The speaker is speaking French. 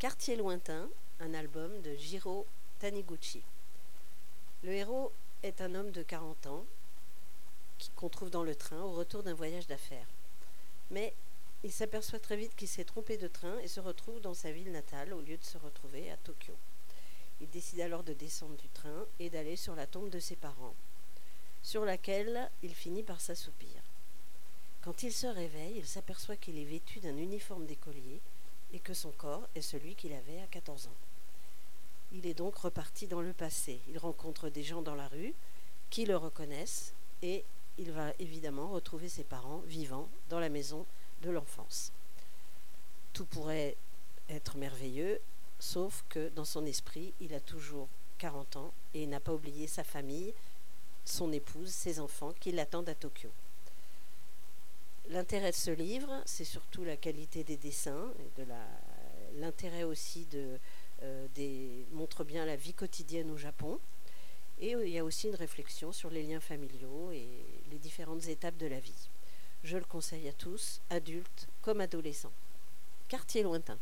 Quartier lointain, un album de Jiro Taniguchi. Le héros est un homme de 40 ans qu'on trouve dans le train au retour d'un voyage d'affaires. Mais il s'aperçoit très vite qu'il s'est trompé de train et se retrouve dans sa ville natale au lieu de se retrouver à Tokyo. Il décide alors de descendre du train et d'aller sur la tombe de ses parents, sur laquelle il finit par s'assoupir. Quand il se réveille, il s'aperçoit qu'il est vêtu d'un uniforme d'écolier et que son corps est celui qu'il avait à 14 ans. Il est donc reparti dans le passé. Il rencontre des gens dans la rue qui le reconnaissent et il va évidemment retrouver ses parents vivants dans la maison de l'enfance. Tout pourrait être merveilleux, sauf que dans son esprit, il a toujours 40 ans et il n'a pas oublié sa famille, son épouse, ses enfants qui l'attendent à Tokyo. L'intérêt de ce livre, c'est surtout la qualité des dessins, l'intérêt aussi de, euh, montre bien la vie quotidienne au Japon. Et euh, il y a aussi une réflexion sur les liens familiaux et les différentes étapes de la vie. Je le conseille à tous, adultes comme adolescents. Quartier lointain.